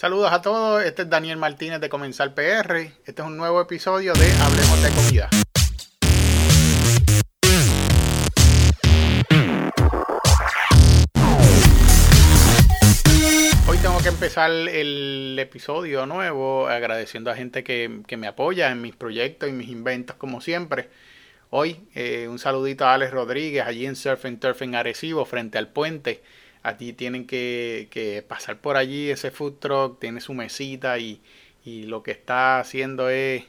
Saludos a todos, este es Daniel Martínez de Comenzar PR. Este es un nuevo episodio de Hablemos de Comida. Hoy tengo que empezar el episodio nuevo agradeciendo a gente que, me apoya en mis proyectos y mis inventos como siempre. Hoy eh, un saludito a Alex Rodríguez allí en Surfing Turfing Arecibo frente al puente a ti tienen que, pasar por allí ese food truck, tiene su mesita y, lo que está haciendo es,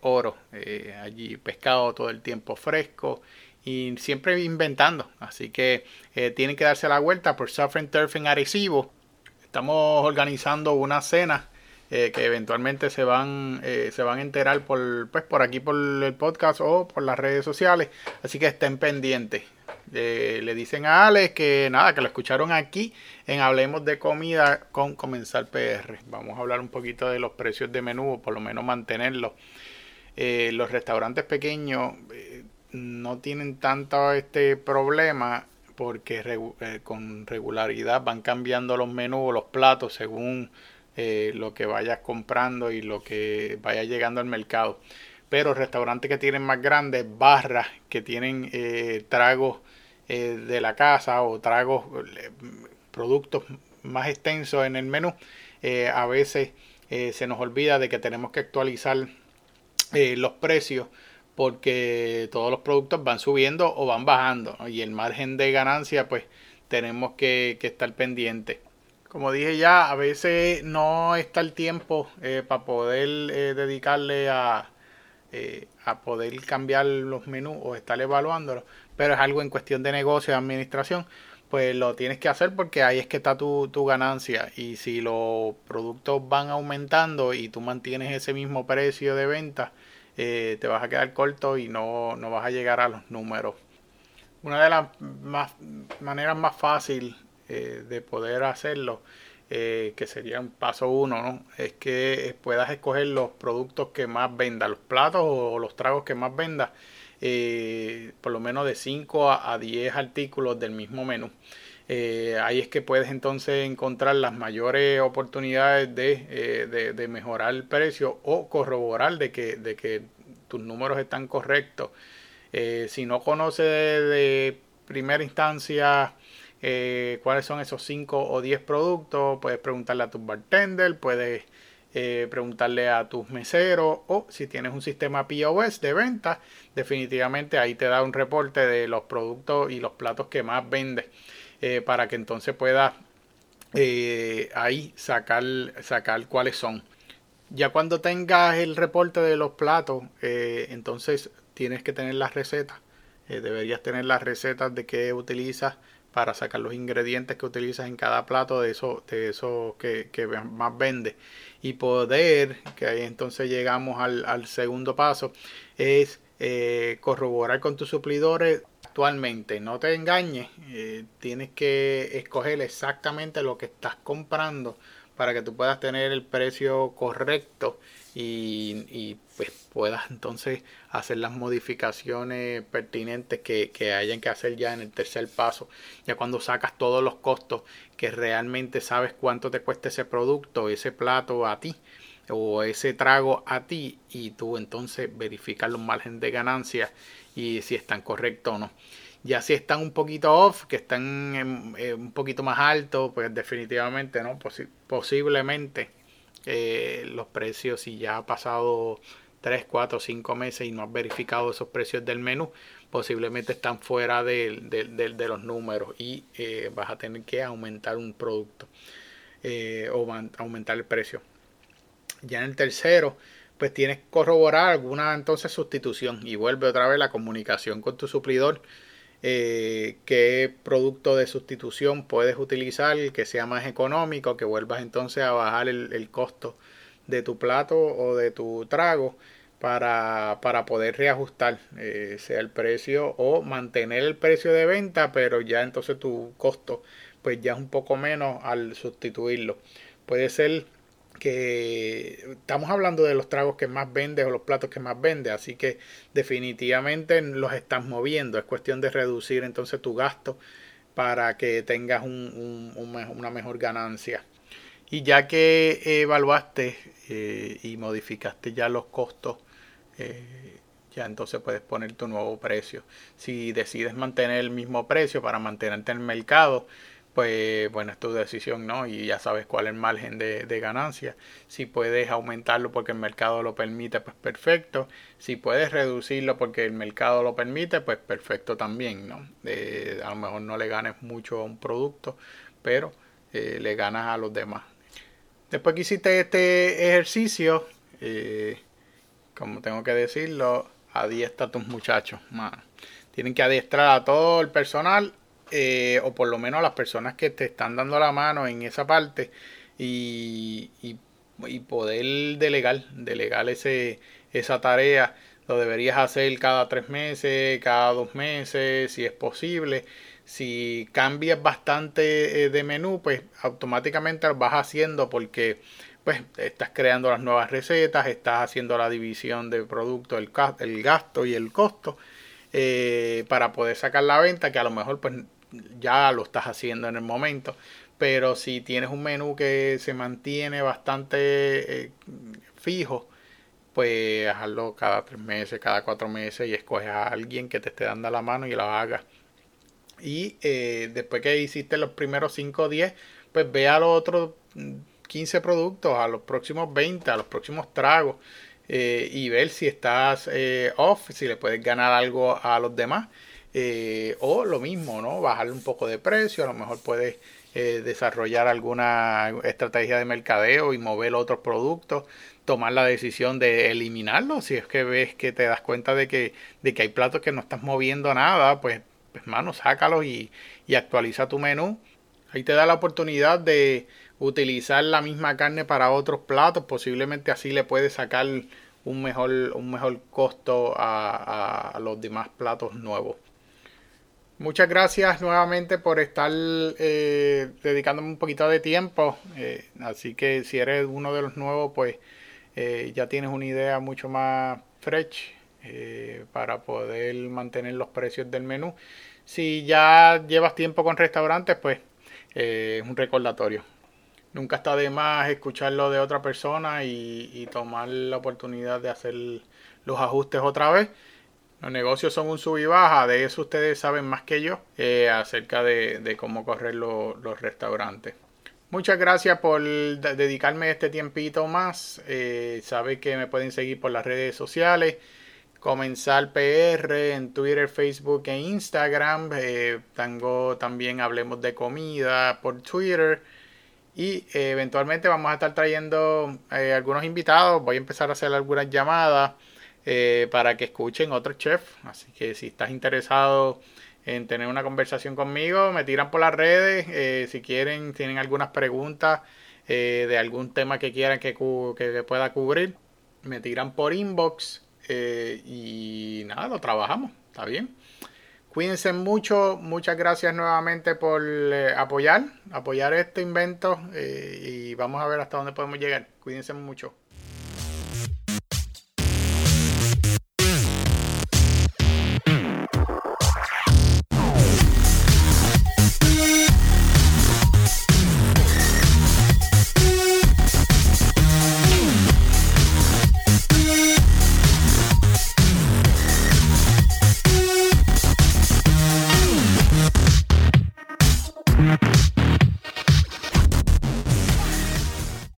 oro. Eh, allí pescado todo el tiempo fresco y siempre inventando. Así que eh, tienen que darse la vuelta por Suffering Turfing Arecibo. Estamos organizando una cena eh, que eventualmente se van, se van a enterar por, pues, por aquí por el podcast o por las redes sociales. Así que estén pendientes. Eh, le dicen a Alex que nada, que lo escucharon aquí en Hablemos de Comida con Comenzar PR. Vamos a hablar un poquito de los precios de menú, por lo menos mantenerlos. Eh, los restaurantes pequeños eh, no tienen tanto este problema porque con regularidad van cambiando los menús los platos según lo que vayas comprando y lo que vaya llegando al mercado. Pero restaurantes que tienen más grandes, barras que tienen tragos eh, de la casa o tragos, eh, productos más extensos en el menú, eh, a veces se nos olvida de que tenemos que actualizar los precios porque todos los productos van subiendo o van bajando y el margen de ganancia pues tenemos que, estar pendiente. Como dije ya, a veces no está el tiempo para poder dedicarle a, a poder cambiar los menús o estar evaluándolos, pero es algo en cuestión de negocio, de administración, pues lo tienes que hacer porque ahí es que está tu, ganancia. Y si los productos van aumentando y tú mantienes ese mismo precio de venta, eh, te vas a quedar corto y no, vas a llegar a los números. Una de las más, maneras más fácil eh, de poder hacerlo, eh, que sería un paso uno, ¿no? es que puedas escoger los productos que más vendas, los platos o los tragos que más vendas eh, por lo menos de 5 a, 10 artículos del mismo menú. Eh, ahí es que puedes entonces encontrar las mayores oportunidades de, eh, de, mejorar el precio o corroborar de que, de que tus números están correctos. si no conoces de, primera instancia cuáles son esos 5 o 10 productos, puedes preguntarle a tu bartender, puedes eh, preguntarle a tus meseros o si tienes un sistema POS de venta, definitivamente ahí te da un reporte de los productos y los platos que más vendes eh, para que entonces puedas eh, ahí sacar, sacar cuáles son. Ya cuando tengas el reporte de los platos, entonces tienes que tener las recetas. deberías tener las recetas de qué utilizas para sacar los ingredientes que utilizas en cada plato de eso, de que, más vende. Y poder, que ahí entonces llegamos al, segundo paso, es eh, corroborar con tus suplidores actualmente. No te engañes, eh, tienes que escoger exactamente lo que estás comprando para que tú puedas tener el precio correcto y, pues puedas entonces hacer las modificaciones pertinentes que, que hayan que hacer ya en el tercer paso. Ya cuando sacas todos los costos que realmente sabes cuánto te cuesta ese producto, ese plato a ti o ese trago a ti y tú entonces verificas los márgenes de ganancia y si están correctos o no. Ya si están un poquito off, que están un poquito más altos, pues definitivamente no, posiblemente los precios si ya ha pasado 3, 4, 5 meses y no has verificado esos precios del menú, posiblemente están fuera de, los números y eh, vas a tener que aumentar un producto eh, o aumentar el precio. Ya en el tercero, pues tienes que corroborar alguna entonces sustitución y vuelve otra vez la comunicación con tu suplidor eh, qué producto de sustitución puedes utilizar que sea más económico, que vuelvas entonces a bajar el, costo de tu plato o de tu trago para, para poder reajustar eh, sea el precio o mantener el precio de venta, pero ya entonces tu costo pues ya es un poco menos al sustituirlo. Puede ser que estamos hablando de los tragos que más vendes o los platos que más vendes, así que definitivamente los estás moviendo, es cuestión de reducir entonces tu gasto para que tengas un, una mejor ganancia. Y ya que evaluaste y modificaste ya los costos, ya entonces puedes poner tu nuevo precio. Si decides mantener el mismo precio para mantenerte en el mercado, pues bueno, es tu decisión, ¿no? Y ya sabes cuál es el margen de, ganancia. Si puedes aumentarlo porque el mercado lo permite, pues perfecto. Si puedes reducirlo porque el mercado lo permite, pues perfecto también, ¿no? a lo mejor no le ganes mucho a un producto, pero eh, le ganas a los demás. Después que hiciste este ejercicio, eh, como tengo que decirlo, adiestra a tus muchachos. Tienen que adiestrar a todo el personal eh, o por lo menos las personas que te están dando la mano en esa parte y, y, poder delegar, delegar ese, esa tarea. Lo deberías hacer cada tres meses, cada dos meses, si es posible. Si cambias bastante eh, de menú, pues automáticamente lo vas haciendo porque pues estás creando las nuevas recetas, estás haciendo la división de producto, el, el gasto y el costo eh, para poder sacar la venta, que a lo mejor pues ya lo estás haciendo en el momento. Pero si tienes un menú que se mantiene bastante eh, fijo, pues hazlo cada tres meses, cada cuatro meses y escoges a alguien que te esté dando la mano y lo haga. Y eh, después que hiciste los primeros 5 o 10, pues ve a los otros 15 productos, a los próximos 20, a los próximos tragos. Eh, y ver si estás off, si le puedes ganar algo a los demás. Eh, o lo mismo, ¿no? Bajarle un poco de precio, a lo mejor puedes eh, desarrollar alguna estrategia de mercadeo y mover otros productos, tomar la decisión de eliminarlos, si es que ves que te das cuenta de que, de que hay platos que no estás moviendo nada, pues, pues mano, sácalos y, y actualiza tu menú. Ahí te da la oportunidad de utilizar la misma carne para otros platos, posiblemente así le puedes sacar un mejor, un mejor costo a los demás platos nuevos. Muchas gracias nuevamente por estar eh, dedicándome un poquito de tiempo. Eh, así que si eres uno de los nuevos, pues eh, ya tienes una idea mucho más fresh para poder mantener los precios del menú. Si ya llevas tiempo con restaurantes, pues es un recordatorio. Nunca está de más escucharlo de otra persona y, y tomar la oportunidad de hacer los ajustes otra vez. Los negocios son un sub y baja, de eso ustedes saben más que yo eh, acerca de, cómo correr los restaurantes. Muchas gracias por dedicarme este tiempito más. Eh, sabe que me pueden seguir por las redes sociales. Comenzar PR en Twitter, Facebook e Instagram. Eh, tengo también Hablemos de Comida por Twitter. Y eventualmente vamos a estar trayendo algunos invitados. Voy a empezar a hacer algunas llamadas. Eh, para que escuchen otros chefs. Así que si estás interesado en tener una conversación conmigo, me tiran por las redes. Eh, si quieren, tienen algunas preguntas eh, de algún tema que quieran que, que, pueda cubrir, me tiran por inbox y nada, lo trabajamos. ¿Está bien? Cuídense mucho, muchas gracias nuevamente por apoyar, apoyar este invento y vamos a ver hasta dónde podemos llegar. Cuídense mucho.